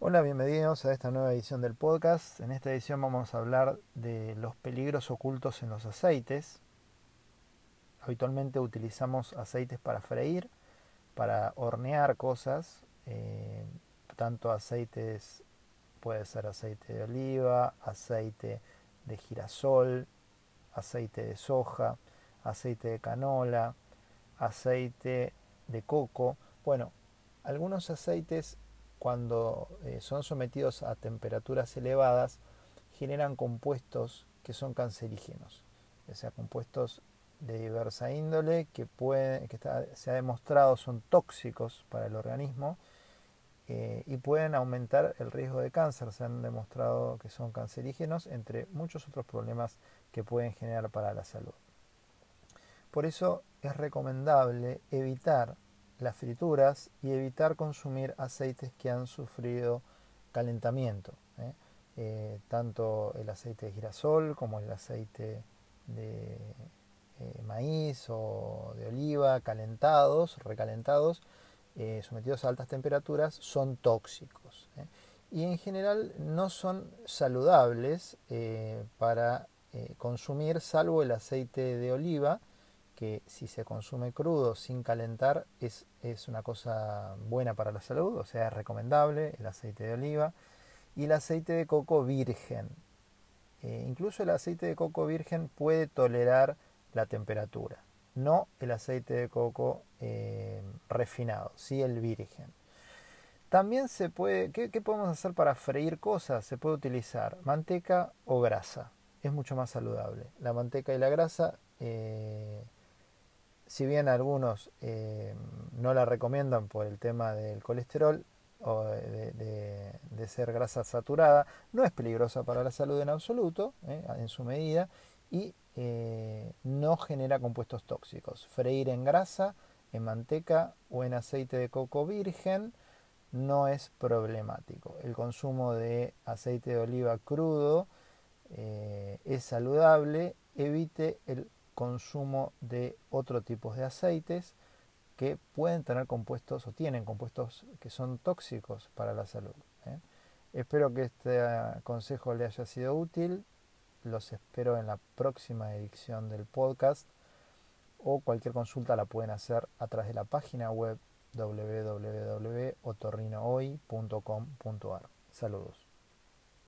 Hola, bienvenidos a esta nueva edición del podcast. En esta edición vamos a hablar de los peligros ocultos en los aceites. Habitualmente utilizamos aceites para freír, para hornear cosas, eh, tanto aceites, puede ser aceite de oliva, aceite de girasol, aceite de soja, aceite de canola, aceite de coco. Bueno, algunos aceites cuando eh, son sometidos a temperaturas elevadas, generan compuestos que son cancerígenos, o sea, compuestos de diversa índole que, se ha demostrado son tóxicos para el organismo eh, y pueden aumentar el riesgo de cáncer. Se han demostrado que son cancerígenos, entre muchos otros problemas que pueden generar para la salud. Por eso es recomendable evitar las frituras y evitar consumir aceites que han sufrido calentamiento. ¿eh? Eh, tanto el aceite de girasol como el aceite de eh, maíz o de oliva calentados, recalentados, sometidos a altas temperaturas, son tóxicos. Y en general no son saludables para consumir, salvo el aceite de oliva, que si se consume crudo sin calentar es, es, una cosa buena para la salud, o sea, es recomendable el aceite de oliva y el aceite de coco virgen. Eh, incluso el aceite de coco virgen puede tolerar la temperatura, no el aceite de coco eh, refinado, sí el virgen. También se puede, ¿qué, podemos hacer para freír cosas? Se puede utilizar manteca o grasa, es mucho más saludable. La manteca y la grasa eh, si bien algunos eh, no la recomiendan por el tema del colesterol o de, ser grasa saturada, no es peligrosa para la salud en absoluto, eh, en su medida, y eh, no genera compuestos tóxicos. Freír en grasa, en manteca o en aceite de coco virgen no es problemático. El consumo de aceite de oliva crudo es saludable, evite el consumo de otro tipo de aceites que pueden tener compuestos o tienen compuestos que son tóxicos para la salud. ¿eh? Espero que este consejo le haya sido útil. Los espero en la próxima edición del podcast o cualquier consulta la pueden hacer a través de la página web www.otorrinohoy.com.ar. Saludos.